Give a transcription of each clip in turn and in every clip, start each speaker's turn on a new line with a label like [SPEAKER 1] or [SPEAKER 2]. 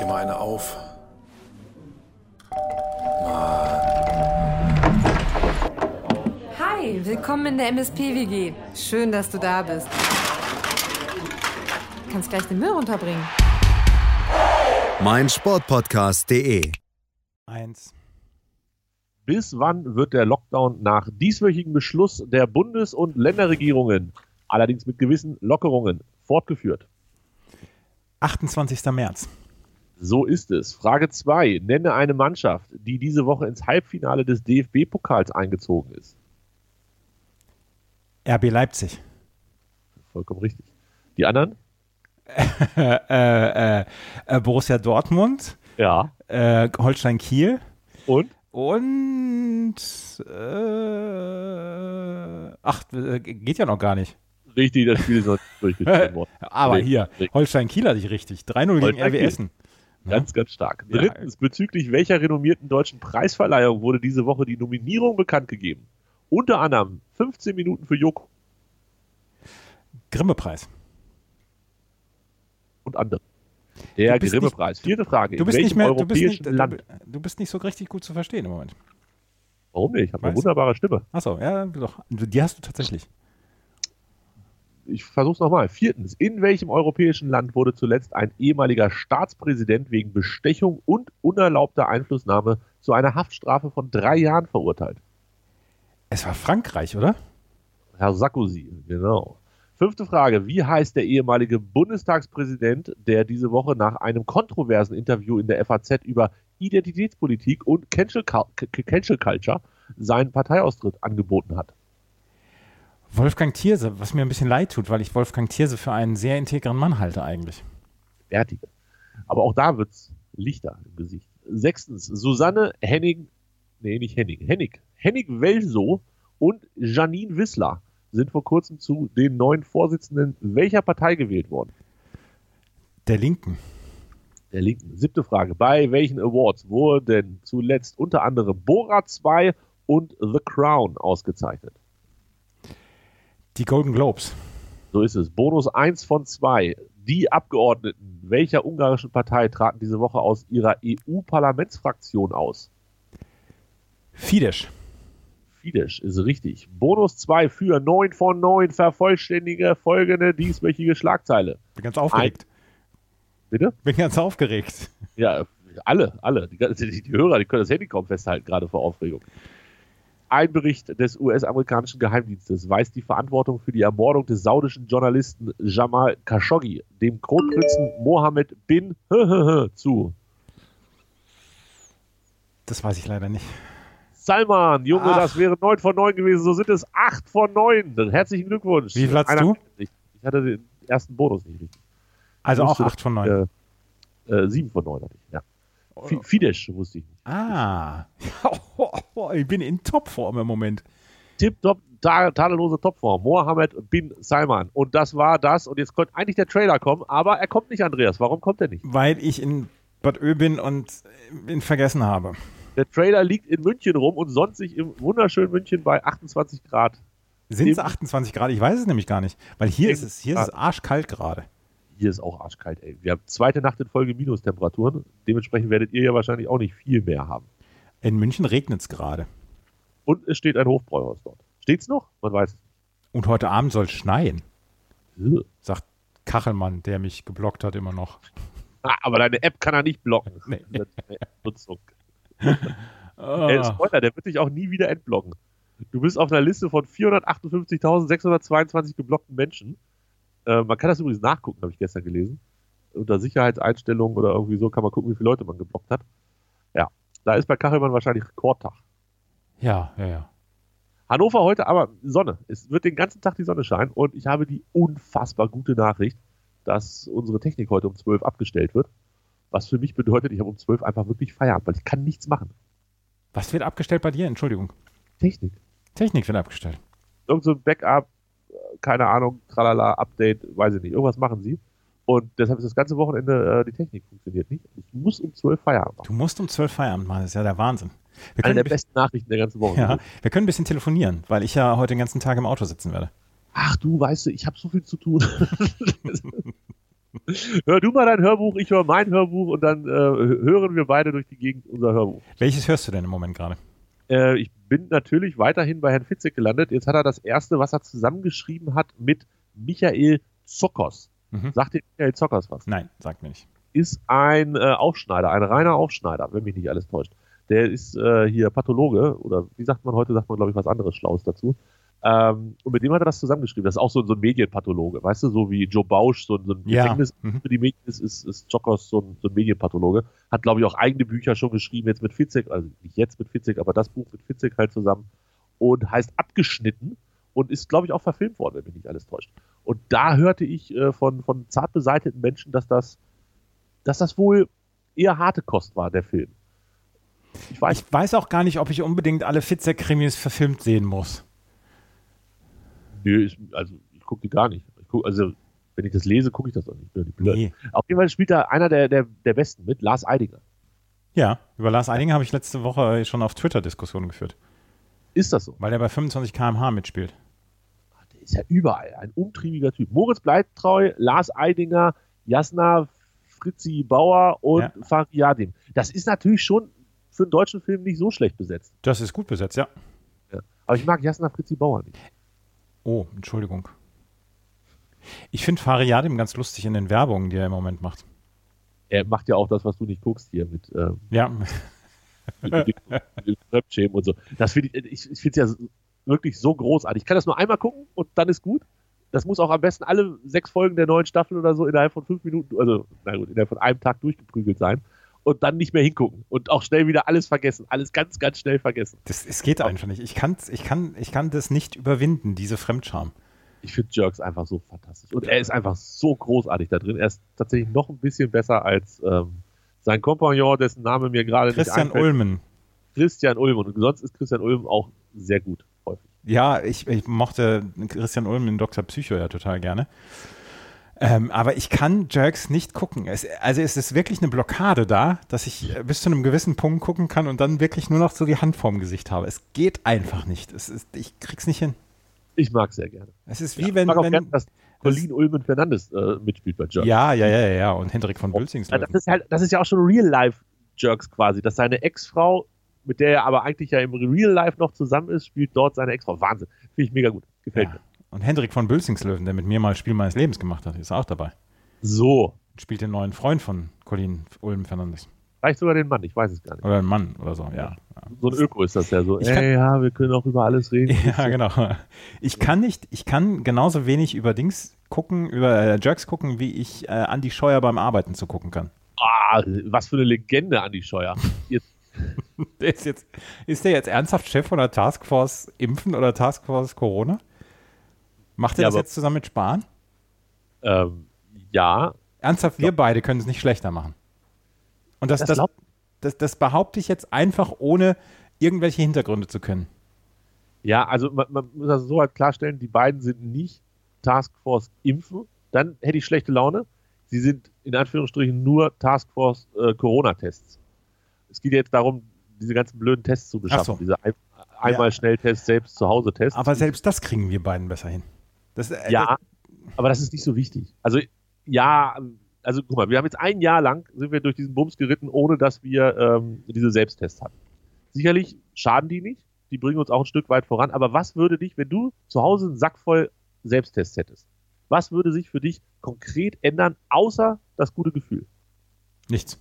[SPEAKER 1] dir mal eine auf.
[SPEAKER 2] Hi, willkommen in der MSP-WG. Schön, dass du da bist. Du kannst gleich den Müll runterbringen.
[SPEAKER 3] mein Sportpodcast.de.
[SPEAKER 4] Eins.
[SPEAKER 5] Bis wann wird der Lockdown nach dieswöchigem Beschluss der Bundes- und Länderregierungen, allerdings mit gewissen Lockerungen, fortgeführt?
[SPEAKER 4] 28. März.
[SPEAKER 5] So ist es. Frage 2. Nenne eine Mannschaft, die diese Woche ins Halbfinale des DFB-Pokals eingezogen ist.
[SPEAKER 4] RB Leipzig.
[SPEAKER 5] Vollkommen richtig. Die anderen?
[SPEAKER 4] Äh, äh, äh, Borussia Dortmund.
[SPEAKER 5] Ja.
[SPEAKER 4] Äh, Holstein Kiel.
[SPEAKER 5] Und?
[SPEAKER 4] Und. Äh, ach, äh, geht ja noch gar nicht.
[SPEAKER 5] Richtig, das Spiel ist noch nicht durchgeführt worden.
[SPEAKER 4] Aber
[SPEAKER 5] Nee,
[SPEAKER 4] hier. Holstein Kiel hatte ich richtig. 3-0 gegen RW. Essen.
[SPEAKER 5] Ganz, ganz stark. Drittens, bezüglich welcher renommierten deutschen Preisverleihung wurde diese Woche die Nominierung bekannt gegeben? Unter anderem 15 Minuten für Joko
[SPEAKER 4] Grimme-Preis.
[SPEAKER 5] und andere. Der Grimme-Preis. Vierte Frage.
[SPEAKER 4] Du bist, nicht mehr, du, bist nicht,
[SPEAKER 5] Land?
[SPEAKER 4] du, bist nicht so richtig gut zu verstehen im Moment.
[SPEAKER 5] Warum nicht? Ich habe eine wunderbare Stimme.
[SPEAKER 4] Achso, ja, doch. Die hast du tatsächlich.
[SPEAKER 5] Ich versuche es nochmal. Viertens. In welchem europäischen Land wurde zuletzt ein ehemaliger Staatspräsident wegen Bestechung und unerlaubter Einflussnahme zu einer Haftstrafe von drei Jahren verurteilt?
[SPEAKER 4] Es war Frankreich, oder?
[SPEAKER 5] Herr Sarkozy, genau. Fünfte Frage. Wie heißt der ehemalige Bundestagspräsident, der diese Woche nach einem kontroversen Interview in der FAZ über Identitätspolitik und Cancel Culture seinen Parteiaustritt angeboten hat?
[SPEAKER 4] Wolfgang Thierse, was mir ein bisschen leid tut, weil ich Wolfgang Thierse für einen sehr integren Mann halte eigentlich.
[SPEAKER 5] Bärtige. Aber auch da wird's lichter im Gesicht. Sechstens. Susanne Henning, nee, nicht Henning, Hennig, Hennig Welso und Janine Wissler sind vor kurzem zu den neuen Vorsitzenden welcher Partei gewählt worden?
[SPEAKER 4] Der Linken.
[SPEAKER 5] der Linken. Siebte Frage. Bei welchen Awards wurden zuletzt unter anderem Bora 2 und The Crown ausgezeichnet?
[SPEAKER 4] Die Golden Globes.
[SPEAKER 5] So ist es. Bonus 1 von 2. Die Abgeordneten welcher ungarischen Partei traten diese Woche aus ihrer EU-Parlamentsfraktion aus?
[SPEAKER 4] Fidesz.
[SPEAKER 5] Fidesz ist richtig. Bonus 2 für 9 von 9. Vervollständige folgende dieswöchige Schlagzeile.
[SPEAKER 4] Bin ganz aufgeregt.
[SPEAKER 5] Bitte?
[SPEAKER 4] Bin ganz aufgeregt.
[SPEAKER 5] Ja, alle, alle. Die, die, die Hörer, die können das Handy kaum festhalten, gerade vor Aufregung. Ein Bericht des US-amerikanischen Geheimdienstes weist die Verantwortung für die Ermordung des saudischen Journalisten Jamal Khashoggi dem Kronprinzen Mohammed bin zu.
[SPEAKER 4] Das weiß ich leider nicht.
[SPEAKER 5] Salman, Junge,
[SPEAKER 4] Ach.
[SPEAKER 5] das wäre 9 von 9 gewesen, so sind es 8 von 9. Herzlichen Glückwunsch.
[SPEAKER 4] Wie viel
[SPEAKER 5] Einer
[SPEAKER 4] du?
[SPEAKER 5] nicht. Ich hatte den ersten Bonus nicht richtig.
[SPEAKER 4] Also auch
[SPEAKER 5] Wusste,
[SPEAKER 4] 8 von 9.
[SPEAKER 5] Äh, äh, 7 von 9 hatte ich, ja. Fi- Fidesz wusste ich nicht.
[SPEAKER 4] Ah. ich bin in Topform im Moment.
[SPEAKER 5] tipptopp, ta tadellose Topform. Mohammed bin Salman. Und das war das. Und jetzt könnte eigentlich der Trailer kommen, aber er kommt nicht, Andreas. Warum kommt er nicht?
[SPEAKER 4] Weil ich in Bad Ö bin und ihn vergessen habe.
[SPEAKER 5] Der Trailer liegt in München rum und sonst sich im wunderschönen München bei 28 Grad.
[SPEAKER 4] Sind es
[SPEAKER 5] Eben.
[SPEAKER 4] 28 Grad? Ich weiß es nämlich gar nicht. Weil hier ist es, hier ist es arschkalt gerade.
[SPEAKER 5] Hier ist auch arschkalt, ey. Wir haben zweite Nacht in Folge Minustemperaturen. Dementsprechend werdet ihr ja wahrscheinlich auch nicht viel mehr haben.
[SPEAKER 4] In München regnet es gerade.
[SPEAKER 5] Und es steht ein Hofbräuhaus dort. Steht's noch? Man weiß es
[SPEAKER 4] Und heute Abend soll es schneien, sagt Kachelmann, der mich geblockt hat immer noch.
[SPEAKER 5] Ah, aber deine App kann er nicht blocken.
[SPEAKER 4] Nee.
[SPEAKER 5] Nutzung. Äh, Spoiler, der wird dich auch nie wieder entblocken. Du bist auf einer Liste von 458.622 geblockten Menschen. Äh, man kann das übrigens nachgucken, habe ich gestern gelesen. Unter Sicherheitseinstellungen oder irgendwie so kann man gucken, wie viele Leute man geblockt hat. Ja, da ist bei Kachelmann wahrscheinlich Rekordtag.
[SPEAKER 4] Ja, ja, ja.
[SPEAKER 5] Hannover heute aber Sonne. Es wird den ganzen Tag die Sonne scheinen und ich habe die unfassbar gute Nachricht, dass unsere Technik heute um 12 abgestellt wird. Was für mich bedeutet, ich habe um 12 einfach wirklich Feierabend, weil ich kann nichts machen.
[SPEAKER 4] Was wird abgestellt bei dir? Entschuldigung.
[SPEAKER 5] Technik.
[SPEAKER 4] Technik wird abgestellt.
[SPEAKER 5] Irgend so ein Backup, keine Ahnung, tralala, Update, weiß ich nicht. Irgendwas machen sie. Und deshalb ist das ganze Wochenende äh, die Technik funktioniert nicht. Ich muss um 12 Feierabend machen.
[SPEAKER 4] Du musst um 12 Feierabend machen, das ist ja der Wahnsinn. Wir
[SPEAKER 5] Eine der besten Nachrichten der ganzen Woche.
[SPEAKER 4] ja, wir können ein bisschen telefonieren, weil ich ja heute den ganzen Tag im Auto sitzen werde.
[SPEAKER 5] Ach du, weißt du, ich habe so viel zu tun. Hör du mal dein Hörbuch, ich höre mein Hörbuch und dann äh, hören wir beide durch die Gegend unser Hörbuch.
[SPEAKER 4] Welches hörst du denn im Moment gerade?
[SPEAKER 5] Äh, ich bin natürlich weiterhin bei Herrn Fitzek gelandet. Jetzt hat er das erste, was er zusammengeschrieben hat mit Michael Zockers.
[SPEAKER 4] Mhm.
[SPEAKER 5] Sagt dir Michael Zockers was?
[SPEAKER 4] Nein, sagt mir nicht.
[SPEAKER 5] Ist ein äh, Aufschneider, ein reiner Aufschneider, wenn mich nicht alles täuscht. Der ist äh, hier Pathologe oder wie sagt man heute, sagt man glaube ich was anderes Schlaues dazu. Ähm, und mit dem hat er das zusammengeschrieben. Das ist auch so, so ein Medienpathologe, weißt du, so wie Joe Bausch, so, so ein
[SPEAKER 4] Ja.
[SPEAKER 5] Gefängnis
[SPEAKER 4] Mhm.
[SPEAKER 5] für die Medien ist, ist, ist Jokos so ein, so ein Medienpathologe. Hat, glaube ich, auch eigene Bücher schon geschrieben, jetzt mit Fitzek, also nicht jetzt mit Fitzek, aber das Buch mit Fitzek halt zusammen. Und heißt Abgeschnitten und ist, glaube ich, auch verfilmt worden, wenn mich nicht alles täuscht. Und da hörte ich äh, von, von zart beseiteten Menschen, dass das, dass das wohl eher harte Kost war, der Film. Ich weiß,
[SPEAKER 4] Ich weiß auch gar nicht, ob ich unbedingt alle Fitzek-Krimis verfilmt sehen muss.
[SPEAKER 5] Nö, ist, also ich gucke die gar nicht. Ich guck, also, wenn ich das lese, gucke ich das doch nicht. Blöd.
[SPEAKER 4] Nee.
[SPEAKER 5] Auf jeden Fall spielt da einer der, der, der Besten mit, Lars Eidinger.
[SPEAKER 4] Ja, über Lars Eidinger habe ich letzte Woche schon auf Twitter Diskussionen geführt,
[SPEAKER 5] Ist das so?
[SPEAKER 4] weil er bei 25 km/h mitspielt.
[SPEAKER 5] Der ist ja überall ein umtriebiger Typ. Moritz Bleibtreu, Lars Eidinger, Jasna Fritzi Bauer und
[SPEAKER 4] Ja.
[SPEAKER 5] Fariadim. Das ist natürlich schon für einen deutschen Film nicht so schlecht besetzt.
[SPEAKER 4] Das ist gut besetzt, ja.
[SPEAKER 5] Ja. Aber ich mag Jasna Fritzi Bauer nicht.
[SPEAKER 4] Oh, Entschuldigung. Ich finde Fariadim ganz lustig in den Werbungen, die er im Moment macht.
[SPEAKER 5] Er macht ja auch das, was du nicht guckst hier mit, ähm,
[SPEAKER 4] Ja,
[SPEAKER 5] mit, mit, dem und so. Das finde ich, ich, ich finde es ja wirklich so großartig. Ich kann das nur einmal gucken und dann ist gut. Das muss auch am besten alle sechs Folgen der neuen Staffel oder so innerhalb von fünf Minuten, also na gut, innerhalb von einem Tag durchgeprügelt sein und dann nicht mehr hingucken und auch schnell wieder alles vergessen. Alles ganz, ganz schnell vergessen.
[SPEAKER 4] das, es geht einfach nicht. Ich, kann's, ich, kann, ich kann das nicht überwinden, diese Fremdscham.
[SPEAKER 5] Ich finde Jerks einfach so fantastisch. Und er ist einfach so großartig da drin. Er ist tatsächlich noch ein bisschen besser als ähm, sein Kompagnon, dessen Name mir gerade nicht
[SPEAKER 4] Christian
[SPEAKER 5] einfällt.
[SPEAKER 4] Ulmen.
[SPEAKER 5] Christian Ulm. Und sonst ist Christian Ulm auch sehr gut, häufig.
[SPEAKER 4] Ja, ich, ich mochte Christian Ulm in Dr. Psycho ja total gerne. Ähm, aber ich kann Jerks nicht gucken. Es, also es ist wirklich eine Blockade da, dass ich äh, bis zu einem gewissen Punkt gucken kann und dann wirklich nur noch so die Hand vorm Gesicht habe. Es geht einfach nicht. Es ist, ich krieg's nicht hin.
[SPEAKER 5] Ich mag sehr gerne.
[SPEAKER 4] Es ist wie
[SPEAKER 5] Ja, ich
[SPEAKER 4] wenn,
[SPEAKER 5] mag auch
[SPEAKER 4] wenn
[SPEAKER 5] gerne, dass Colin Ulmen Fernandes äh, mitspielt bei Jerks.
[SPEAKER 4] ja, ja, ja, ja, ja. Und Hendrik von
[SPEAKER 5] Ja,
[SPEAKER 4] Bülzingslöwen.
[SPEAKER 5] das, ist halt, das ist ja auch schon Real-Life-Jerks quasi, dass seine Ex-Frau, mit der er aber eigentlich ja im Real-Life noch zusammen ist, spielt dort seine Ex-Frau. Wahnsinn. Finde ich mega gut. Gefällt
[SPEAKER 4] Ja.
[SPEAKER 5] mir.
[SPEAKER 4] Und Hendrik von Bülzingslöwen, der mit mir mal Spiel meines Lebens gemacht hat, ist auch dabei.
[SPEAKER 5] So.
[SPEAKER 4] Spielt den neuen Freund von Colin Ulm Fernandes.
[SPEAKER 5] Vielleicht sogar den Mann, ich weiß es gar nicht.
[SPEAKER 4] Oder ein Mann oder so, ja.
[SPEAKER 5] So ein Öko ist das ja so.
[SPEAKER 4] Ich kann-
[SPEAKER 5] Ey, ja, wir können auch über alles reden.
[SPEAKER 4] Ja, genau. Ich kann nicht, ich kann genauso wenig über Dings gucken, über äh, Jerks gucken, wie ich äh, Andi Scheuer beim Arbeiten zu gucken kann.
[SPEAKER 5] Ah, was für eine Legende, Andi Scheuer. Jetzt,
[SPEAKER 4] Der ist, jetzt, ist der jetzt ernsthaft Chef von der Taskforce Impfen oder Taskforce Corona? Macht er
[SPEAKER 5] Ja,
[SPEAKER 4] das
[SPEAKER 5] aber-
[SPEAKER 4] jetzt zusammen mit Spahn?
[SPEAKER 5] ähm, ja,
[SPEAKER 4] Ernsthaft, wir beide können es nicht schlechter machen. Und das,
[SPEAKER 5] Das
[SPEAKER 4] das, das, das behaupte ich jetzt einfach, ohne irgendwelche Hintergründe zu können.
[SPEAKER 5] ja, also man, man muss das so halt klarstellen, die beiden sind nicht Taskforce Impfen, dann hätte ich schlechte Laune. Sie sind in Anführungsstrichen nur Taskforce äh, Corona-Tests. Es geht jetzt darum, diese ganzen blöden Tests zu beschaffen,
[SPEAKER 4] so.
[SPEAKER 5] diese ein, einmal Schnelltests, selbst zu Hause Tests.
[SPEAKER 4] Aber selbst das kriegen wir beiden besser hin. Das, äh,
[SPEAKER 5] Ja, aber das ist nicht so wichtig. Also, ja, also guck mal, wir haben jetzt ein Jahr lang sind wir durch diesen Bums geritten, ohne dass wir ähm, diese Selbsttests hatten. Sicherlich schaden die nicht, die bringen uns auch ein Stück weit voran, aber was würde dich, wenn du zu Hause einen Sack voll Selbsttests hättest, was würde sich für dich konkret ändern, außer das gute Gefühl?
[SPEAKER 4] Nichts.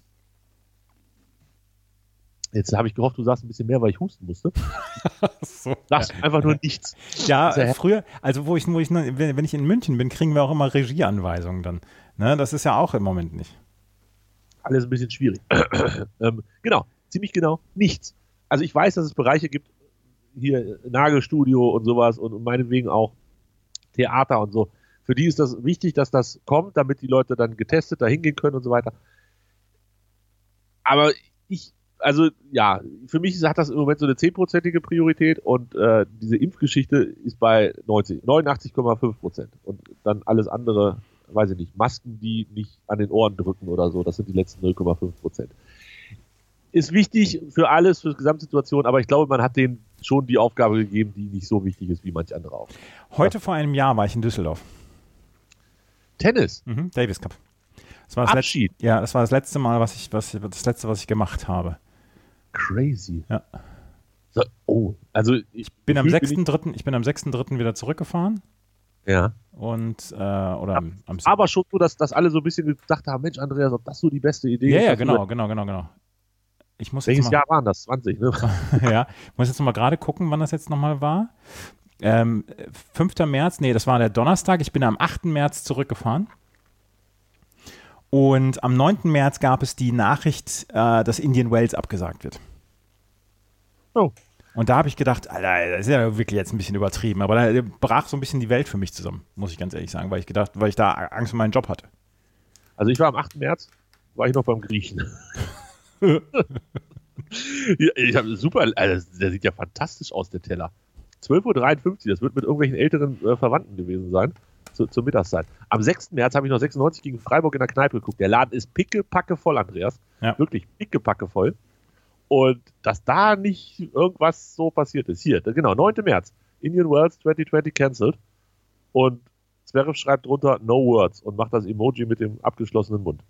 [SPEAKER 5] Jetzt habe ich gehofft, du sagst ein bisschen mehr, weil ich husten musste.
[SPEAKER 4] So.
[SPEAKER 5] Sagst einfach nur nichts.
[SPEAKER 4] Ja,
[SPEAKER 5] Sehr-
[SPEAKER 4] äh, früher, also wo ich, wo ich, wenn ich in München bin, kriegen wir auch immer Regieanweisungen dann. Ne, das ist ja auch im Moment nicht.
[SPEAKER 5] alles ein bisschen schwierig. ähm, genau, ziemlich genau nichts. Also ich weiß, dass es Bereiche gibt, hier Nagelstudio und sowas und, und meinetwegen auch Theater und so. Für die ist das wichtig, dass das kommt, damit die Leute dann getestet da hingehen können und so weiter. Aber ich, also ja, für mich hat das im Moment so eine zehnprozentige Priorität und äh, diese Impfgeschichte ist bei 90, 89,5 Prozent. Und dann alles andere, weiß ich nicht, Masken, die nicht an den Ohren drücken oder so, das sind die letzten 0,5 Prozent. Ist wichtig für alles, für die Gesamtsituation, aber ich glaube, man hat denen schon die Aufgabe gegeben, die nicht so wichtig ist wie manch andere auch.
[SPEAKER 4] Heute vor einem Jahr war ich in Düsseldorf.
[SPEAKER 5] Tennis.
[SPEAKER 4] Mhm, Davis Cup. Das war das Abschied. Letzte, ja, das war das letzte Mal, was ich, was, das letzte, was ich gemacht habe.
[SPEAKER 5] Crazy.
[SPEAKER 4] Ja.
[SPEAKER 5] So, oh, also
[SPEAKER 4] ich, ich bin am 6.3. Ich bin am 6.3. wieder zurückgefahren.
[SPEAKER 5] Ja.
[SPEAKER 4] Und, äh, oder am,
[SPEAKER 5] am Aber schon so, dass, dass alle so ein bisschen gedacht haben, Mensch, Andreas, ob das so die beste Idee
[SPEAKER 4] ja,
[SPEAKER 5] ist.
[SPEAKER 4] Ja, genau, genau, genau, genau. Ich muss
[SPEAKER 5] Welches Jahr waren das? 20, ne?
[SPEAKER 4] ja, ich muss jetzt nochmal gerade gucken, wann das jetzt nochmal war. Ähm, 5. März, nee, das war der Donnerstag. Ich bin am 8. März zurückgefahren. Und am 9. März gab es die Nachricht, äh, dass Indian Wells abgesagt wird.
[SPEAKER 5] Oh.
[SPEAKER 4] Und da habe ich gedacht, Alter, das ist ja wirklich jetzt ein bisschen übertrieben. Aber da brach so ein bisschen die Welt für mich zusammen, muss ich ganz ehrlich sagen, weil ich gedacht, weil ich da Angst um meinen Job hatte.
[SPEAKER 5] Also ich war am 8. März, war ich noch beim Griechen. ich habe super, also der sieht ja fantastisch aus, der Teller. 12.53 Uhr, das wird mit irgendwelchen älteren äh, Verwandten gewesen sein, zu, zur Mittagszeit. Am 6. März habe ich noch 96 gegen Freiburg in der Kneipe geguckt. Der Laden ist pickepacke voll, Andreas.
[SPEAKER 4] Ja.
[SPEAKER 5] Wirklich pickepacke voll. Und dass da nicht irgendwas so passiert ist. Hier, genau, 9. März. Indian Worlds 2020 cancelled. Und Zverev schreibt drunter No Words und macht das Emoji mit dem abgeschlossenen Mund.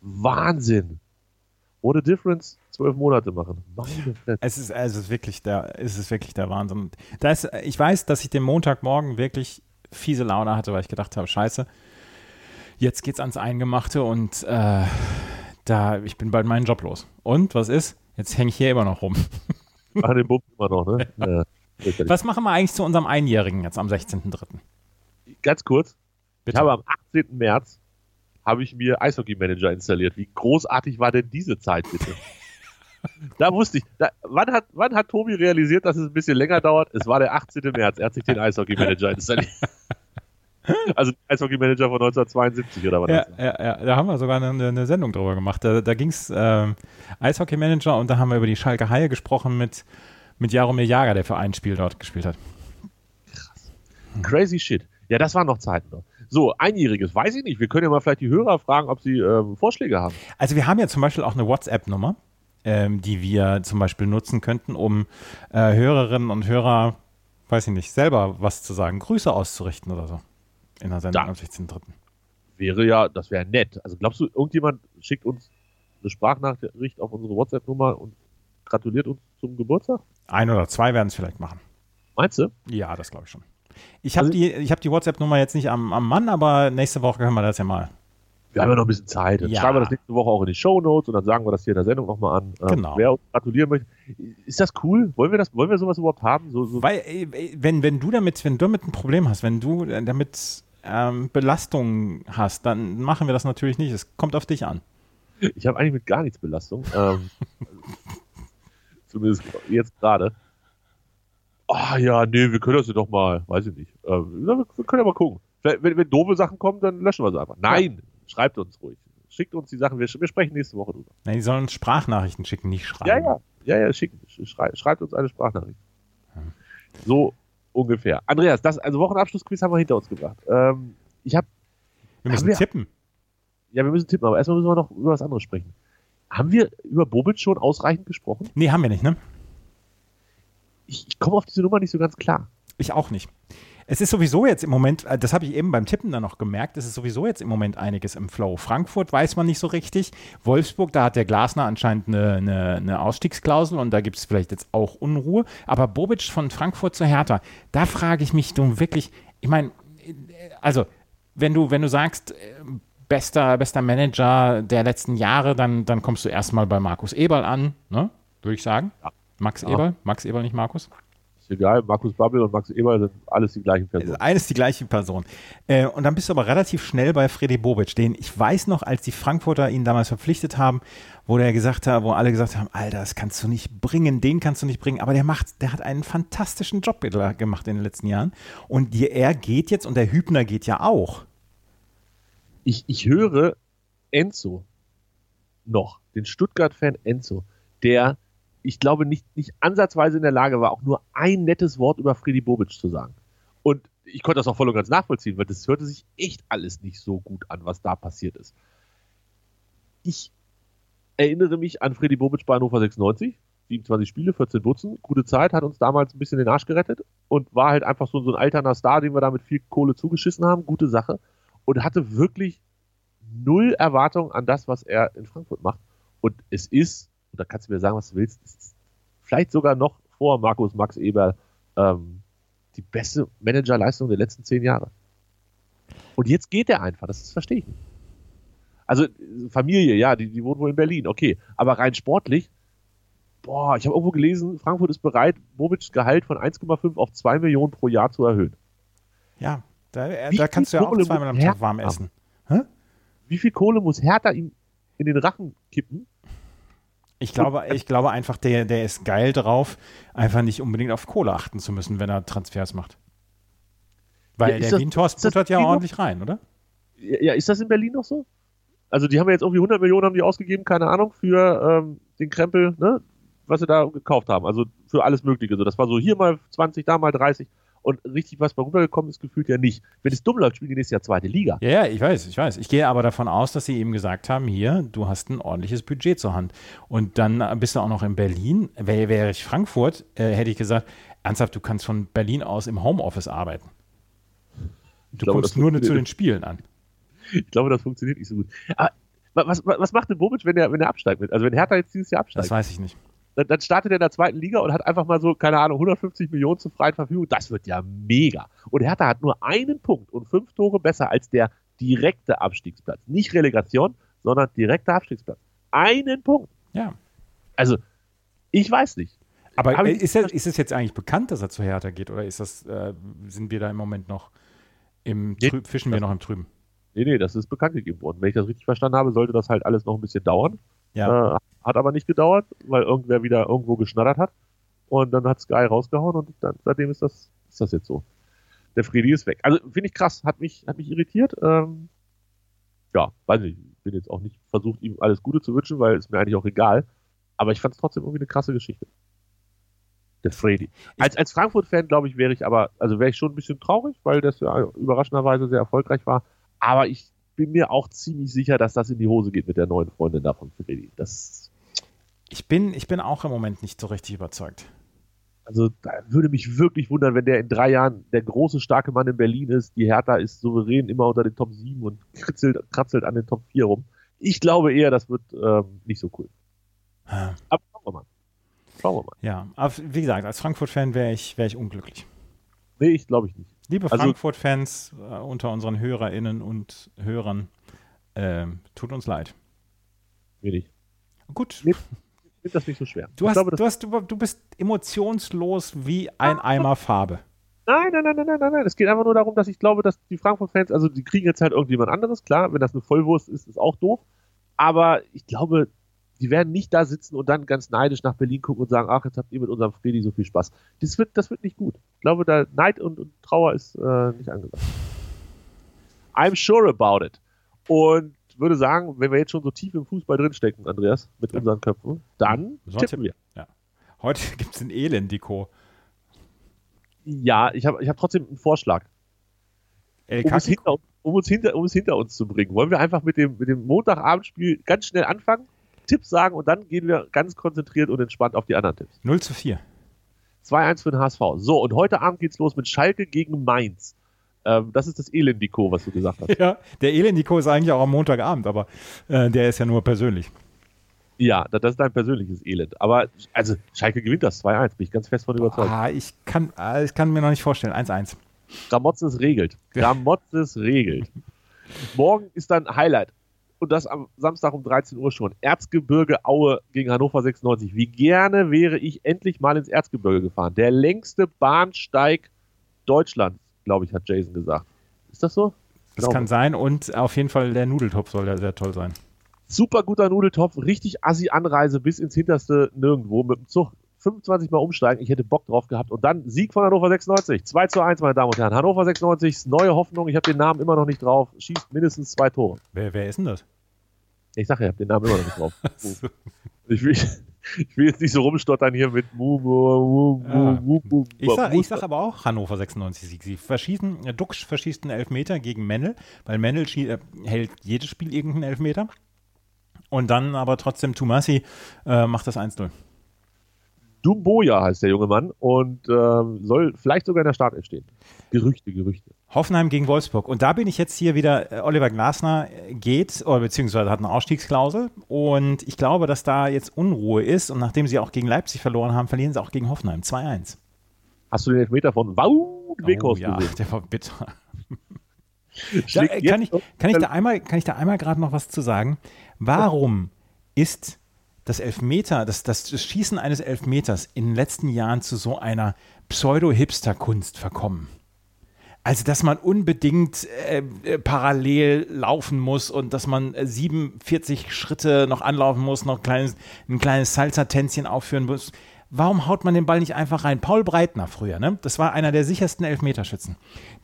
[SPEAKER 5] Wahnsinn! What a difference zwölf Monate machen.
[SPEAKER 4] Es ist, es ist wirklich der, es ist wirklich der Wahnsinn. Da ist, ich weiß, dass ich den Montagmorgen wirklich fiese Laune hatte, weil ich gedacht habe, scheiße, jetzt geht's ans Eingemachte und äh, da, ich bin bald meinen Job los. Und was ist? Jetzt hänge ich hier immer noch rum.
[SPEAKER 5] Ach, den Bums immer noch, ne?
[SPEAKER 4] Ja. Was machen wir eigentlich zu unserem Einjährigen jetzt am 16.03.?
[SPEAKER 5] Ganz kurz. Bitte? Ich habe am 18. März habe ich mir Eishockey Manager installiert. Wie großartig war denn diese Zeit bitte? da wusste ich, da, wann, hat, wann hat Tobi realisiert, dass es ein bisschen länger dauert? Es war der 18. März. Er hat sich den Eishockey Manager installiert. Also Eishockey Manager von 1972 oder was?
[SPEAKER 4] Ja, ja, ja, da haben wir sogar eine, eine Sendung drüber gemacht. Da, da ging es ähm, Eishockey Manager und da haben wir über die Schalke Haie gesprochen mit, mit Jaromir Jager, der für ein Spiel dort gespielt hat.
[SPEAKER 5] Krass. Crazy shit. Ja, das waren noch Zeiten noch. So, einjähriges, weiß ich nicht. Wir können ja mal vielleicht die Hörer fragen, ob sie ähm, Vorschläge haben.
[SPEAKER 4] Also wir haben ja zum Beispiel auch eine WhatsApp-Nummer, ähm, die wir zum Beispiel nutzen könnten, um äh, Hörerinnen und Hörer, weiß ich nicht, selber was zu sagen, Grüße auszurichten oder so. In der Sendung am 16.3.
[SPEAKER 5] Wäre ja, das wäre nett. Also glaubst du, irgendjemand schickt uns eine Sprachnachricht auf unsere WhatsApp-Nummer und gratuliert uns zum Geburtstag?
[SPEAKER 4] Ein oder zwei werden es vielleicht machen.
[SPEAKER 5] Meinst du?
[SPEAKER 4] Ja, das glaube ich schon. Ich habe also, die, hab die WhatsApp-Nummer jetzt nicht am, am Mann, aber nächste Woche können wir das ja mal.
[SPEAKER 5] Wir haben ja noch ein bisschen Zeit. Dann ja. schreiben wir das nächste Woche auch in die Show Notes und dann sagen wir das hier in der Sendung nochmal an.
[SPEAKER 4] Ähm, genau.
[SPEAKER 5] Wer uns gratulieren möchte. Ist das cool? Wollen wir das, wollen wir sowas überhaupt haben? So, so
[SPEAKER 4] Weil, äh, wenn, wenn du damit, wenn du damit ein Problem hast, wenn du damit ähm, Belastung hast, dann machen wir das natürlich nicht. Es kommt auf dich an.
[SPEAKER 5] Ich habe eigentlich mit gar nichts Belastung. ähm, zumindest jetzt gerade. Ah ja, nee, wir können das ja doch mal, weiß ich nicht. Äh, wir können ja mal gucken. Wenn, wenn doofe Sachen kommen, dann löschen wir sie einfach. Nein, ja. Schreibt uns ruhig. Schickt uns die Sachen, wir, wir sprechen nächste Woche drüber.
[SPEAKER 4] Nein, die sollen uns Sprachnachrichten schicken, nicht schreiben.
[SPEAKER 5] Ja, ja, ja, ja schicken. Schrei, schreibt uns eine Sprachnachricht. Hm. So ungefähr. Andreas, das, also Wochenabschlussquiz haben wir hinter uns gebracht. Ähm, ich habe.
[SPEAKER 4] Wir müssen wir, tippen.
[SPEAKER 5] Ja, wir müssen tippen, aber erstmal müssen wir noch über was anderes sprechen. Haben wir über Bobic schon ausreichend gesprochen?
[SPEAKER 4] Nee, haben wir nicht, ne?
[SPEAKER 5] ich, ich komme auf diese Nummer nicht so ganz klar.
[SPEAKER 4] Ich auch nicht. Es ist sowieso jetzt im Moment, äh, das habe ich eben beim Tippen dann noch gemerkt, es ist sowieso jetzt im Moment einiges im Flow. Frankfurt weiß man nicht so richtig. Wolfsburg, da hat der Glasner anscheinend eine, eine, eine Ausstiegsklausel und da gibt es vielleicht jetzt auch Unruhe. Aber Bobic von Frankfurt zu Hertha, da frage ich mich du wirklich, ich meine, also wenn du, wenn du sagst, äh, bester, bester Manager der letzten Jahre, dann, dann kommst du erstmal bei Markus Eberl an, ne? würde ich sagen. Ja. Max ja. Eberl? Max Eberl, nicht Markus?
[SPEAKER 5] Ist egal, Markus Babbel und Max Eberl sind alles die gleichen Personen.
[SPEAKER 4] Alles die gleiche Person. Äh, und dann bist du aber relativ schnell bei Freddy Bobic, den ich weiß noch, als die Frankfurter ihn damals verpflichtet haben, wo der gesagt hat, wo alle gesagt haben, Alter, das kannst du nicht bringen, den kannst du nicht bringen. Aber der macht, der hat einen fantastischen Job gemacht in den letzten Jahren. Und er geht jetzt und der Hübner geht ja auch.
[SPEAKER 5] Ich, ich höre Enzo noch, den Stuttgart-Fan Enzo, der ich glaube, nicht, nicht ansatzweise in der Lage war, auch nur ein nettes Wort über Freddy Bobic zu sagen. Und ich konnte das auch voll und ganz nachvollziehen, weil das hörte sich echt alles nicht so gut an, was da passiert ist. Ich erinnere mich an Freddy Bobic bei Hannover 96, 27 Spiele, 14 Butzen, gute Zeit, hat uns damals ein bisschen den Arsch gerettet und war halt einfach so, so ein alterner Star, den wir da mit viel Kohle zugeschissen haben, gute Sache und hatte wirklich null Erwartung an das, was er in Frankfurt macht. Und es ist, und da kannst du mir sagen, was du willst, ist vielleicht sogar noch vor Markus Max Eberl ähm, die beste Managerleistung der letzten zehn Jahre. Und jetzt geht er einfach, das verstehe ich nicht. Also Familie, ja, die, die wohnt wohl in Berlin, okay. Aber rein sportlich, boah, ich habe irgendwo gelesen, Frankfurt ist bereit, Bobic's Gehalt von 1,5 auf 2 Millionen pro Jahr zu erhöhen.
[SPEAKER 4] Ja, da, äh, da kannst du ja auch zweimal am Tag warm essen.
[SPEAKER 5] Wie viel Kohle muss Hertha ihm in den Rachen kippen?
[SPEAKER 4] Ich glaube, ich glaube einfach, der, der ist geil drauf, einfach nicht unbedingt auf Kohle achten zu müssen, wenn er Transfers macht. Weil ja, der das, Wien-Torst buttert ja ordentlich rein, oder?
[SPEAKER 5] Ja, ist das in Berlin noch so? Also die haben ja jetzt irgendwie 100 Millionen haben die ausgegeben, keine Ahnung, für ähm, den Krempel, ne, was sie da gekauft haben. Also für alles Mögliche. So, das war so hier mal 20, da mal 30. Und richtig was bei rübergekommen ist, gefühlt ja nicht. Wenn es dumm läuft, spielen die nächstes Jahr zweite Liga.
[SPEAKER 4] Ja, ja, ich weiß, ich weiß. Ich gehe aber davon aus, dass sie eben gesagt haben, hier, du hast ein ordentliches Budget zur Hand. Und dann bist du auch noch in Berlin. Wäre wär ich Frankfurt, äh, hätte ich gesagt, ernsthaft, du kannst von Berlin aus im Homeoffice arbeiten. Du glaube, kommst nur zu den Spielen an.
[SPEAKER 5] Ich glaube, das funktioniert nicht so gut. Aber was, was macht denn Bobic, wenn er, wenn er absteigt? Also wenn Hertha jetzt dieses Jahr absteigt?
[SPEAKER 4] Das weiß ich nicht.
[SPEAKER 5] Dann, dann startet er in der zweiten Liga und hat einfach mal so, keine Ahnung, 150 Millionen zur freien Verfügung. Das wird ja mega. Und Hertha hat nur einen Punkt und fünf Tore besser als der direkte Abstiegsplatz. Nicht Relegation, sondern direkter Abstiegsplatz. Einen Punkt.
[SPEAKER 4] Ja.
[SPEAKER 5] Also, ich weiß nicht.
[SPEAKER 4] Aber ist, er, ist es jetzt eigentlich bekannt, dass er zu Hertha geht oder ist das, äh, sind wir da im Moment noch im Trüb, fischen wir noch im Trüben?
[SPEAKER 5] Nee, nee, das ist bekannt gegeben worden. Wenn ich das richtig verstanden habe, sollte das halt alles noch ein bisschen dauern.
[SPEAKER 4] Ja.
[SPEAKER 5] Äh, hat aber nicht gedauert, weil irgendwer wieder irgendwo geschnattert hat. Und dann hat Sky rausgehauen und dann, seitdem ist das, ist das jetzt so. Der Freddy ist weg. Also finde ich krass, hat mich, hat mich irritiert. Ähm, ja, weiß nicht, bin jetzt auch nicht versucht, ihm alles Gute zu wünschen, weil es mir eigentlich auch egal. Aber ich fand es trotzdem irgendwie eine krasse Geschichte. Der Freddy. Als, als Frankfurt-Fan, glaube ich, wäre ich aber, also wäre ich schon ein bisschen traurig, weil das ja überraschenderweise sehr erfolgreich war. Aber ich bin mir auch ziemlich sicher, dass das in die Hose geht mit der neuen Freundin da von Freddy. Das
[SPEAKER 4] ich bin, ich bin auch im Moment nicht so richtig überzeugt.
[SPEAKER 5] Also da würde mich wirklich wundern, wenn der in drei Jahren der große, starke Mann in Berlin ist. Die Hertha ist souverän immer unter den Top 7 und kritzelt, kratzelt an den Top 4 rum. Ich glaube eher, das wird ähm, nicht so cool.
[SPEAKER 4] Ja.
[SPEAKER 5] Aber schauen wir mal. Schauen wir mal.
[SPEAKER 4] Ja, aber wie gesagt, als Frankfurt-Fan wäre ich, wär ich unglücklich.
[SPEAKER 5] Nee, ich glaube ich nicht.
[SPEAKER 4] Liebe also, Frankfurt-Fans äh, unter unseren HörerInnen und Hörern, äh, tut uns leid.
[SPEAKER 5] Wenig.
[SPEAKER 4] Gut.
[SPEAKER 5] Nee, das nicht so schwer.
[SPEAKER 4] Du, hast, glaube, du, hast, du, du bist emotionslos wie ein Eimer Farbe.
[SPEAKER 5] Nein, nein, nein, nein, nein, nein. Es geht einfach nur darum, dass ich glaube, dass die Frankfurt-Fans, also die kriegen jetzt halt irgendjemand anderes. Klar, wenn das eine Vollwurst ist, ist auch doof. Aber ich glaube, die werden nicht da sitzen und dann ganz neidisch nach Berlin gucken und sagen, ach, jetzt habt ihr mit unserem Freddy so viel Spaß. Das wird, das wird nicht gut. Ich glaube, da Neid und, und Trauer ist äh, nicht angesagt. I'm sure about it. Und würde sagen, wenn wir jetzt schon so tief im Fußball drinstecken, Andreas, mit ja. unseren Köpfen, dann
[SPEAKER 4] Sonst tippen wir. Ja. Heute gibt es ein Elendiko.
[SPEAKER 5] Ja, ich habe ich hab trotzdem einen Vorschlag. Um es, hinter, um, uns hinter, um es hinter uns zu bringen. Wollen wir einfach mit dem, mit dem Montagabendspiel ganz schnell anfangen? Tipps sagen und dann gehen wir ganz konzentriert und entspannt auf die anderen Tipps.
[SPEAKER 4] 0 zu 4.
[SPEAKER 5] 2-1 für den HSV. So, und heute Abend geht's los mit Schalke gegen Mainz. Ähm, das ist das Elendiko, was du gesagt hast.
[SPEAKER 4] Ja, der Elendiko ist eigentlich auch am Montagabend, aber äh, der ist ja nur persönlich.
[SPEAKER 5] Ja, das ist dein persönliches Elend. Aber also Schalke gewinnt das 2-1, bin ich ganz fest von überzeugt.
[SPEAKER 4] Ah, ich kann, ah, ich kann mir noch nicht vorstellen. 1-1.
[SPEAKER 5] Gramotzes regelt. Gramotzes regelt. Morgen ist dann Highlight und das am Samstag um 13 Uhr schon. Erzgebirge Aue gegen Hannover 96. Wie gerne wäre ich endlich mal ins Erzgebirge gefahren. Der längste Bahnsteig Deutschlands, glaube ich, hat Jason gesagt. Ist das so?
[SPEAKER 4] Das genau. kann sein und auf jeden Fall der Nudeltopf soll ja sehr toll sein.
[SPEAKER 5] Super guter Nudeltopf, richtig assi Anreise bis ins hinterste nirgendwo mit dem Zug 25 Mal umsteigen. Ich hätte Bock drauf gehabt. Und dann Sieg von Hannover 96. 2 zu 1, meine Damen und Herren. Hannover 96, neue Hoffnung. Ich habe den Namen immer noch nicht drauf. Schießt mindestens zwei Tore.
[SPEAKER 4] Wer, wer ist denn das?
[SPEAKER 5] Ich sage, ich habe den Namen immer noch nicht drauf. ich, will, ich will jetzt nicht so rumstottern hier mit Mu, Mu,
[SPEAKER 4] Mu, Mu, Mu, Ich sage sag aber auch Hannover 96 Sieg. Sie verschießen, Duxch verschießt einen Elfmeter gegen Mendel, weil Mendel äh, hält jedes Spiel irgendeinen Elfmeter. Und dann aber trotzdem Tumasi äh, macht das 1-0.
[SPEAKER 5] Dumboja heißt der junge Mann und ähm, soll vielleicht sogar in der Startelf stehen. Gerüchte, Gerüchte.
[SPEAKER 4] Hoffenheim gegen Wolfsburg. Und da bin ich jetzt hier wieder, äh, Oliver Glasner geht, oder beziehungsweise hat eine Ausstiegsklausel. Und ich glaube, dass da jetzt Unruhe ist. Und nachdem sie auch gegen Leipzig verloren haben, verlieren sie auch gegen Hoffenheim. 2-1.
[SPEAKER 5] Hast du den Elfmeter von Wout
[SPEAKER 4] Weghorst oh, ja, gesehen? der war bitter. da, äh, kann, ich, kann, ich da einmal, kann ich da einmal gerade noch was zu sagen? Warum ist das Elfmeter, das, das Schießen eines Elfmeters in den letzten Jahren zu so einer Pseudo-Hipster-Kunst verkommen? Also, dass man unbedingt äh, äh parallel laufen muss und dass man äh, 47 Schritte noch anlaufen muss, noch ein kleines, ein kleines Salsa-Tänzchen aufführen muss warum haut man den Ball nicht einfach rein? Paul Breitner früher, ne? Das war einer der sichersten Elfmeterschützen.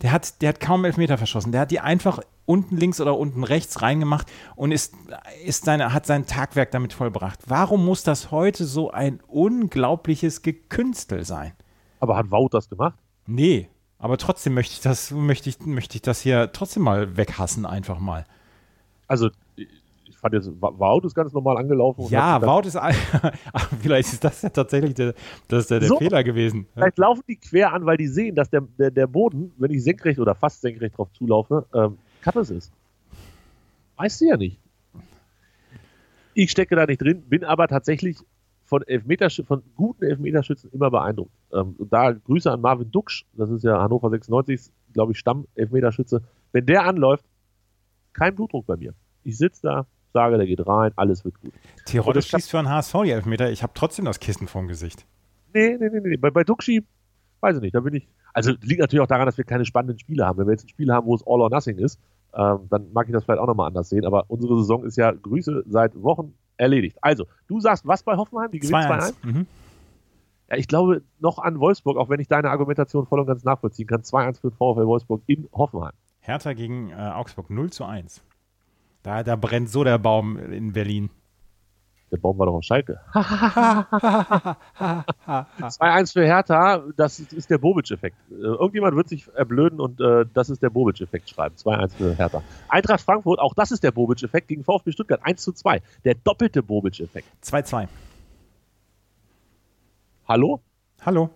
[SPEAKER 4] Der hat, der hat kaum Elfmeter verschossen. Der hat die einfach unten links oder unten rechts reingemacht und ist, ist seine, hat sein Tagwerk damit vollbracht. Warum muss das heute so ein unglaubliches Gekünstel sein?
[SPEAKER 5] Aber hat Wout das gemacht?
[SPEAKER 4] Nee, aber trotzdem möchte ich das, möchte ich, möchte ich das hier trotzdem mal weghassen, einfach mal.
[SPEAKER 5] Also fand jetzt, Wout ist ganz normal angelaufen.
[SPEAKER 4] ja, Wout ist, vielleicht ist das ja tatsächlich der, das der, der so, Fehler gewesen.
[SPEAKER 5] Vielleicht laufen die quer an, weil die sehen, dass der, der, der Boden, wenn ich senkrecht oder fast senkrecht drauf zulaufe, ähm, Kappes ist. Weißt du ja nicht. Ich stecke da nicht drin, bin aber tatsächlich von, Elfmetersch von guten Elfmeterschützen immer beeindruckt. Ähm, da Grüße an Marvin Duksch, das ist ja Hannover 96, glaube ich, Stamm-Elfmeterschütze. Wenn der anläuft, kein Blutdruck bei mir. Ich sitze da, sage, der geht rein, alles wird gut.
[SPEAKER 4] Tirol schießt für einen HSV die Elfmeter, ich habe trotzdem das Kissen vorm Gesicht.
[SPEAKER 5] Nee, nee, nee, nee. Bei, bei Duxi, weiß ich nicht, da bin ich. Also liegt natürlich auch daran, dass wir keine spannenden Spiele haben. Wenn wir jetzt ein Spiel haben, wo es All or Nothing ist, ähm, dann mag ich das vielleicht auch nochmal anders sehen. Aber unsere Saison ist ja Grüße seit Wochen erledigt. Also, du sagst was bei Hoffenheim? Die
[SPEAKER 4] gewinnt 2-1. Mhm.
[SPEAKER 5] Ja, ich glaube noch an Wolfsburg, auch wenn ich deine Argumentation voll und ganz nachvollziehen kann. 2-1 für VfL Wolfsburg in Hoffenheim.
[SPEAKER 4] Hertha gegen äh, Augsburg 0 zu 1. Da, da brennt so der Baum in Berlin.
[SPEAKER 5] Der Baum war doch auf Schalke. 2-1 für Hertha, das ist der Bobic-Effekt. Äh, irgendjemand wird sich erblöden und äh, das ist der Bobic-Effekt schreiben. 2-1 für Hertha. Eintracht Frankfurt, auch das ist der Bobic-Effekt gegen VfB Stuttgart. 1 2. Der doppelte Bobic-Effekt.
[SPEAKER 4] 2-2.
[SPEAKER 5] Hallo?
[SPEAKER 4] Hallo.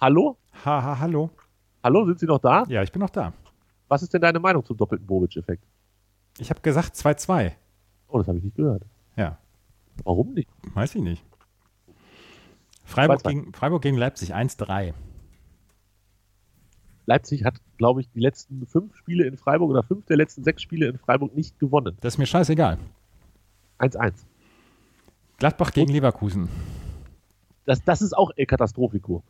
[SPEAKER 5] Hallo?
[SPEAKER 4] Haha, hallo.
[SPEAKER 5] Hallo, sind Sie noch da?
[SPEAKER 4] Ja, ich bin noch da.
[SPEAKER 5] Was ist denn deine Meinung zum doppelten Bobic-Effekt?
[SPEAKER 4] Ich habe gesagt 2-2.
[SPEAKER 5] Oh, das habe ich nicht gehört.
[SPEAKER 4] Ja.
[SPEAKER 5] Warum nicht?
[SPEAKER 4] Weiß ich nicht. Freiburg, gegen, Freiburg gegen Leipzig 1-3.
[SPEAKER 5] Leipzig hat, glaube ich, die letzten fünf Spiele in Freiburg oder fünf der letzten sechs Spiele in Freiburg nicht gewonnen.
[SPEAKER 4] Das ist mir scheißegal.
[SPEAKER 5] 1-1.
[SPEAKER 4] Gladbach gegen Leverkusen.
[SPEAKER 5] Das, das ist auch El Katastrophico.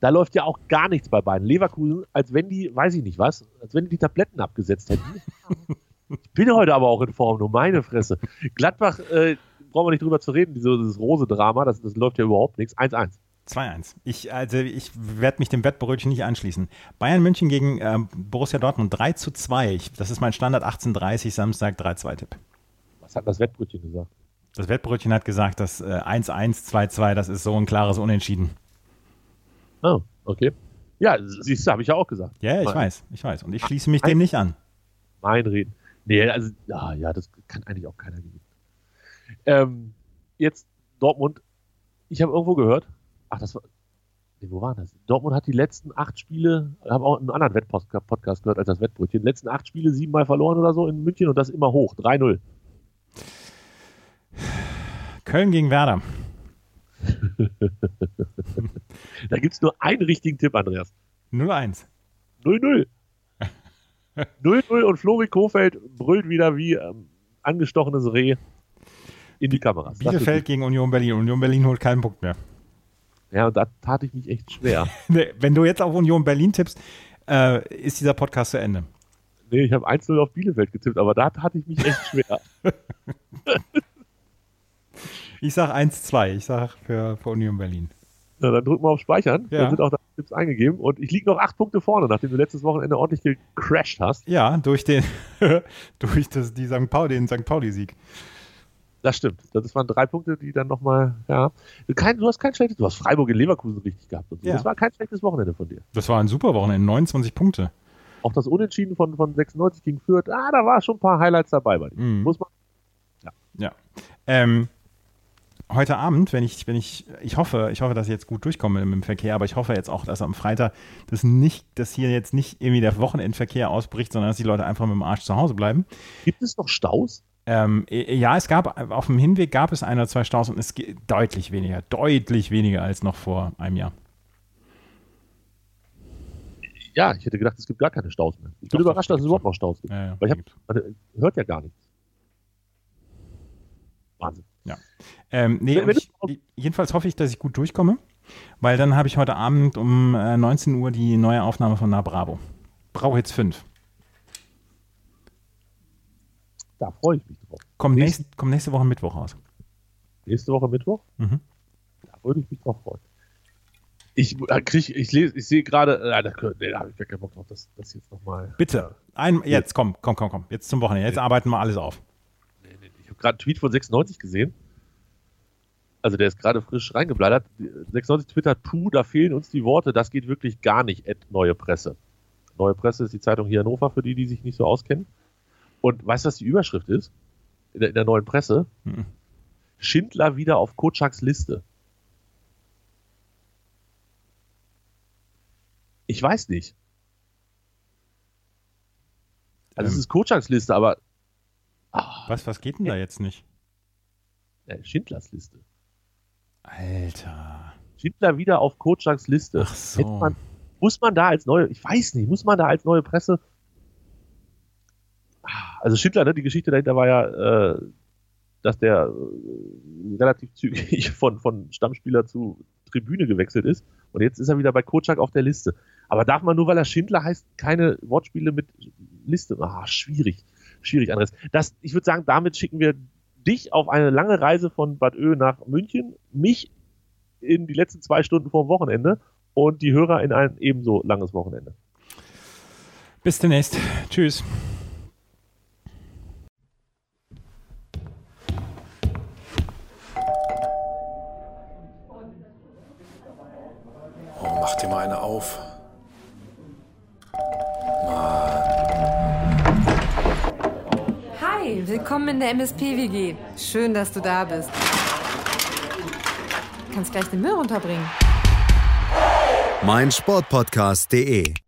[SPEAKER 5] Da läuft ja auch gar nichts bei beiden. Leverkusen, als wenn die, weiß ich nicht was, als wenn die die Tabletten abgesetzt hätten. Ich bin heute aber auch in Form, nur meine Fresse. Gladbach, äh, brauchen wir nicht drüber zu reden, dieses Rose-Drama, das, das läuft ja überhaupt nichts. 1-1.
[SPEAKER 4] 2-1. Ich, also ich werde mich dem Wettbrötchen nicht anschließen. Bayern München gegen äh, Borussia Dortmund 3 zu 2. Ich, das ist mein Standard 18.30 Samstag 3-2-Tipp.
[SPEAKER 5] Was hat das Wettbrötchen gesagt?
[SPEAKER 4] Das Wettbrötchen hat gesagt, dass äh, 1-1, 2-2, das ist so ein klares Unentschieden.
[SPEAKER 5] Oh, okay. Ja, siehst du, habe ich ja auch gesagt.
[SPEAKER 4] Ja, ich mein, weiß, ich weiß. Und ich schließe mich dem nicht an.
[SPEAKER 5] Mein Reden. Nee, also, ja, ja, das kann eigentlich auch keiner gewinnen. Ähm, jetzt Dortmund. Ich habe irgendwo gehört, ach, das war, nee, wo war das? Dortmund hat die letzten acht Spiele, habe auch einen anderen Wettpodcast gehört als das Wettbrötchen, die letzten acht Spiele siebenmal verloren oder so in München und das immer hoch, 3-0.
[SPEAKER 4] Köln gegen Werder.
[SPEAKER 5] da gibt es nur einen richtigen Tipp, Andreas.
[SPEAKER 4] 0-1.
[SPEAKER 5] 0-0. 0-0 und Flori Kofeld brüllt wieder wie ähm, angestochenes Reh in die Kameras.
[SPEAKER 4] Bielefeld gegen Union Berlin. Union Berlin holt keinen Punkt mehr.
[SPEAKER 5] Ja, und da tat ich mich echt schwer.
[SPEAKER 4] Wenn du jetzt auf Union Berlin tippst, äh, ist dieser Podcast zu Ende.
[SPEAKER 5] Nee, ich habe 1-0 auf Bielefeld getippt, aber da tate ich mich echt schwer.
[SPEAKER 4] ich sag 1-2. Ich sag für, für Union Berlin.
[SPEAKER 5] Na, dann drück mal auf Speichern. Ja. Dann sind auch deine Tipps eingegeben. Und ich liege noch acht Punkte vorne, nachdem du letztes Wochenende ordentlich gecrashed hast.
[SPEAKER 4] Ja, durch den, durch das, die St. Pauli, den St. Pauli-Sieg.
[SPEAKER 5] Das stimmt. Das waren drei Punkte, die dann nochmal, ja. Kein, du hast kein schlechtes, du hast Freiburg in Leverkusen richtig gehabt. Und so. Ja. Das war kein schlechtes Wochenende von dir.
[SPEAKER 4] Das war ein super Wochenende, 29 Punkte.
[SPEAKER 5] Auch das Unentschieden von, von 96 gegen Fürth, ah, da war schon ein paar Highlights dabei bei dir.
[SPEAKER 4] Mhm. Muss man. Ja. Ja. Ähm, heute Abend, wenn ich, wenn ich, ich hoffe, ich hoffe, dass ich jetzt gut durchkomme im Verkehr, aber ich hoffe jetzt auch, dass am Freitag das nicht, dass hier jetzt nicht irgendwie der Wochenendverkehr ausbricht, sondern dass die Leute einfach mit dem Arsch zu Hause bleiben.
[SPEAKER 5] Gibt es noch Staus?
[SPEAKER 4] Ähm, ja, es gab auf dem Hinweg gab es ein oder zwei Staus und es geht deutlich weniger, deutlich weniger als noch vor einem Jahr.
[SPEAKER 5] Ja, ich hätte gedacht, es gibt gar keine Staus mehr. Ich bin doch, überrascht, dass es überhaupt noch Staus gibt. Ja, ja, Weil ich hab, hört ja gar nichts.
[SPEAKER 4] Wahnsinn. Ja. Ähm, nee, ich, jedenfalls hoffe ich, dass ich gut durchkomme, weil dann habe ich heute Abend um äh, 19 Uhr die neue Aufnahme von Na Bravo. Brauhits 5.
[SPEAKER 5] Da freue ich mich drauf.
[SPEAKER 4] Kommt nächste, komm nächste Woche Mittwoch raus.
[SPEAKER 5] Nächste Woche Mittwoch? Mhm. Da würde ich mich drauf freuen. Ich, äh, krieg, ich, lese, ich sehe gerade, äh, da, nee, da habe ich gar keinen Bock drauf, das, das jetzt nochmal.
[SPEAKER 4] Bitte, ein, jetzt, komm, komm, komm, komm, jetzt zum Wochenende, jetzt arbeiten wir alles auf.
[SPEAKER 5] Nee, nee, ich habe gerade einen Tweet von 96 gesehen. Also der ist gerade frisch reingeblättert. 96 Twitter, tu, da fehlen uns die Worte, das geht wirklich gar nicht, Ed Neue Presse. Neue Presse ist die Zeitung hier in Hannover, für die, die sich nicht so auskennen. Und weißt du, was die Überschrift ist? In der, in der neuen Presse? Hm. Schindler wieder auf Kotschaks Liste. Ich weiß nicht. Also ähm, es ist Kotschaks Liste, aber.
[SPEAKER 4] Ach, was, was geht denn da jetzt nicht?
[SPEAKER 5] Ja, Schindlers Liste.
[SPEAKER 4] Alter.
[SPEAKER 5] Schindler wieder auf Kotschaks Liste.
[SPEAKER 4] Ach so.
[SPEAKER 5] Man, muss man da als neue, ich weiß nicht, muss man da als neue Presse. Also Schindler, ne, die Geschichte dahinter war ja, äh, dass der äh, relativ zügig von, von Stammspieler zu Tribüne gewechselt ist. Und jetzt ist er wieder bei Kotschak auf der Liste. Aber darf man nur, weil er Schindler heißt, keine Wortspiele mit Liste? Ah, schwierig. Schwierig, Andres. Das, ich würde sagen, damit schicken wir dich auf eine lange Reise von Bad Ö nach München, mich in die letzten zwei Stunden vor dem Wochenende und die Hörer in ein ebenso langes Wochenende.
[SPEAKER 4] Bis demnächst. Tschüss.
[SPEAKER 1] Oh, mach dir mal eine auf.
[SPEAKER 2] Willkommen in der MSP-WG. Schön, dass du da bist. Du kannst gleich den Müll runterbringen.
[SPEAKER 3] Mein Sportpodcast.de